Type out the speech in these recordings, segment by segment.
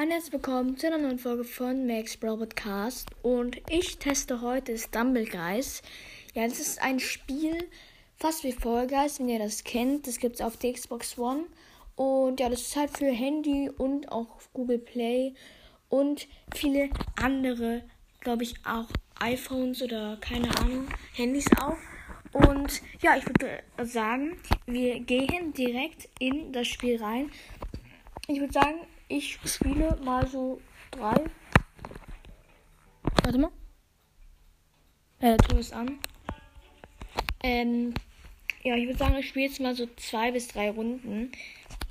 Hallo herzlich willkommen zu einer neuen Folge von Max Brawl Podcast und ich teste heute Stumble Guys. Ja, das ist ein Spiel fast wie Fall Guys, wenn ihr das kennt. Das gibt es auf der Xbox One und ja, das ist halt für Handy und auch Google Play und viele andere, glaube ich, auch iPhones oder keine Ahnung, Handys auch. Und ja, ich würde sagen, wir gehen direkt in das Spiel rein. Ich würde sagen, ich spiele mal so drei. Warte mal. Äh, tu es an. Ähm, ja, ich würde sagen, ich spiele jetzt mal so zwei bis drei Runden.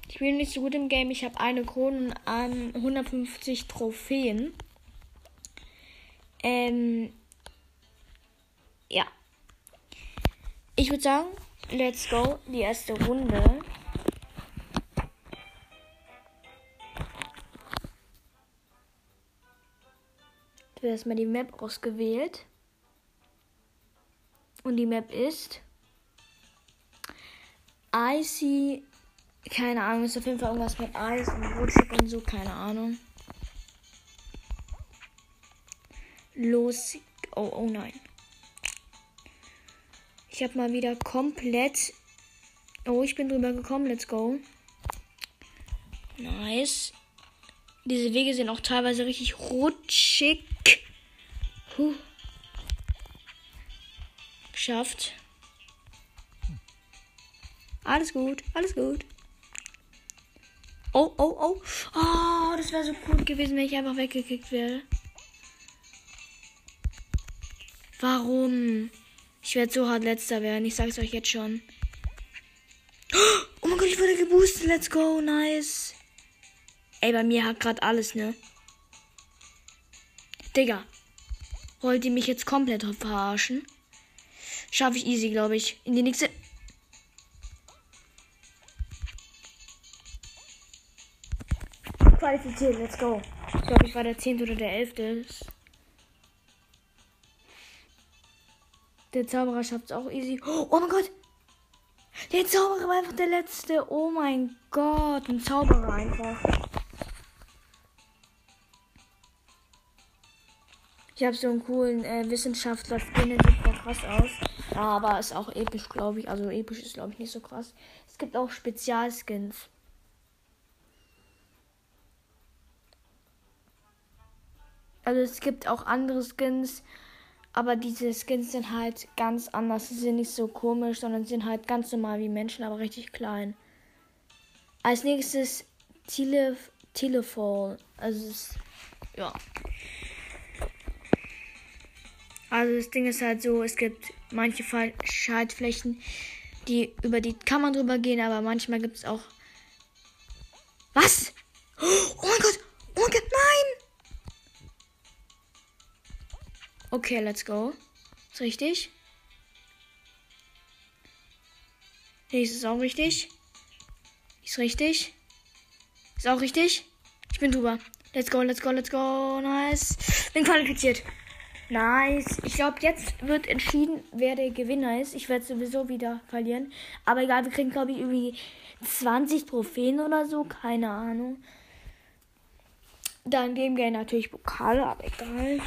Ich bin nicht so gut im Game. Ich habe eine Krone an 150 Trophäen. Ähm, ja. Ich würde sagen, let's go. Die erste Runde. Habe erstmal die Map ausgewählt. Und die Map ist Icy. Keine Ahnung, ist auf jeden Fall irgendwas mit Eis und Rutschig und so, keine Ahnung. Los. Oh, oh nein. Ich habe mal wieder komplett. Oh, ich bin drüber gekommen. Let's go. Nice. Diese Wege sind auch teilweise richtig rutschig. Puh. Geschafft. Alles gut, alles gut. Oh, oh, oh. Oh, das wäre so gut gewesen, wenn ich einfach weggekickt wäre. Warum? Ich werde so hart letzter werden, ich sag's euch jetzt schon. Oh mein Gott, ich wurde geboostet. Let's go, nice. Ey, bei mir hat gerade alles, ne? Digga. Wollt ihr mich jetzt komplett verarschen? Schaffe ich easy, glaube ich. In die nächste. Qualifiziert, let's go. Ich glaube, ich war der 10. oder der 11. Der Zauberer schafft es auch easy. Oh mein Gott! Der Zauberer war einfach der letzte. Oh mein Gott, ein Zauberer einfach. Ich habe so einen coolen äh, Wissenschaftler, den sieht voll krass aus. Aber ist auch episch, glaube ich. Also episch ist, glaube ich, nicht so krass. Es gibt auch Spezialskins. Also es gibt auch andere Skins, aber diese Skins sind halt ganz anders. Sie sind nicht so komisch, sondern sind halt ganz normal wie Menschen, aber richtig klein. Als nächstes Tele Telefon. Also es, ja. Also das Ding ist halt so, es gibt manche Schaltflächen, die über die kann man drüber gehen, aber manchmal gibt es auch. Was? Oh mein Gott! Oh mein Gott, nein! Okay, let's go. Ist richtig? Nee, ist auch richtig. Ist richtig. Ist auch richtig. Ich bin drüber. Let's go, let's go, let's go. Nice. Bin qualifiziert. Nice. Ich glaube, jetzt wird entschieden, wer der Gewinner ist. Ich werde sowieso wieder verlieren. Aber egal, wir kriegen, glaube ich, irgendwie 20 Trophäen oder so. Keine Ahnung. Dann geben wir natürlich Pokale, aber egal.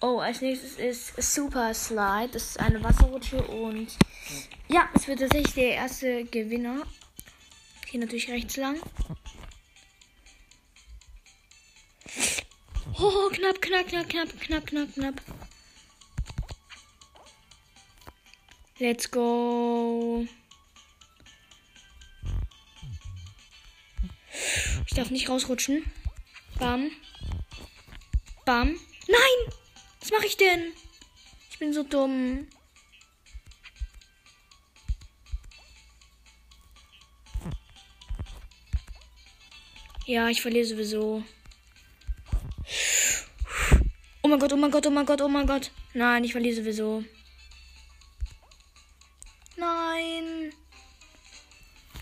Oh, als nächstes ist Super Slide. Das ist eine Wasserrutsche und ja, es wird tatsächlich der erste Gewinner. Hier natürlich rechts lang. Oh, knapp, knapp, knapp, knapp, knapp, knapp, knapp. Let's go. Ich darf nicht rausrutschen. Bam. Bam. Nein! Was mache ich denn? Ich bin so dumm. Ja, ich verliere sowieso. Oh mein Gott, oh mein Gott, oh mein Gott, oh mein Gott. Nein, ich verliere sowieso. Nein.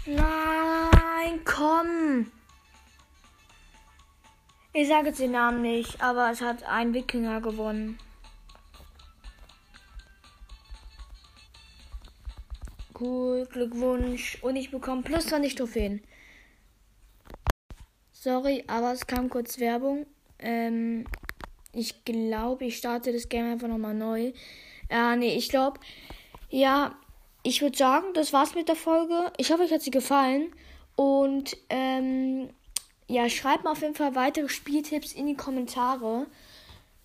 Nein, komm. Ich sage jetzt den Namen nicht, aber es hat ein Wikinger gewonnen. cool. Glückwunsch. Und ich bekomme plus 20 Trophäen. Sorry, aber es kam kurz Werbung. Ähm, ich glaube, ich starte das Game einfach nochmal neu. Äh, nee, ich glaube, ja, ich würde sagen, das war's mit der Folge. Ich hoffe, euch hat sie gefallen. Und, ähm, ja, schreibt mal auf jeden Fall weitere Spieltipps in die Kommentare.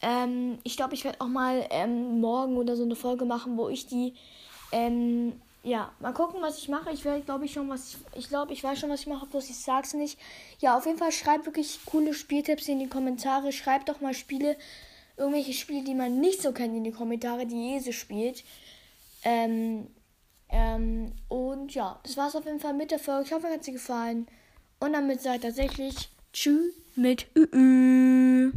Ähm, ich glaube, ich werde auch mal ähm, morgen oder so eine Folge machen, wo ich die ähm, ja, mal gucken, was ich mache. Ich werde, glaube ich, schon was. Ich, ich glaube, ich weiß schon, was ich mache, bloß ich sag's nicht. Ja, auf jeden Fall schreibt wirklich coole Spieltipps in die Kommentare. Schreibt doch mal Spiele, irgendwelche Spiele, die man nicht so kennt, in die Kommentare, die Jese spielt. Ähm, ähm, und ja, das war's auf jeden Fall mit der Folge. Ich hoffe, euch hat sie gefallen. Und damit seid tatsächlich Tschüss mit Ü. -Ü.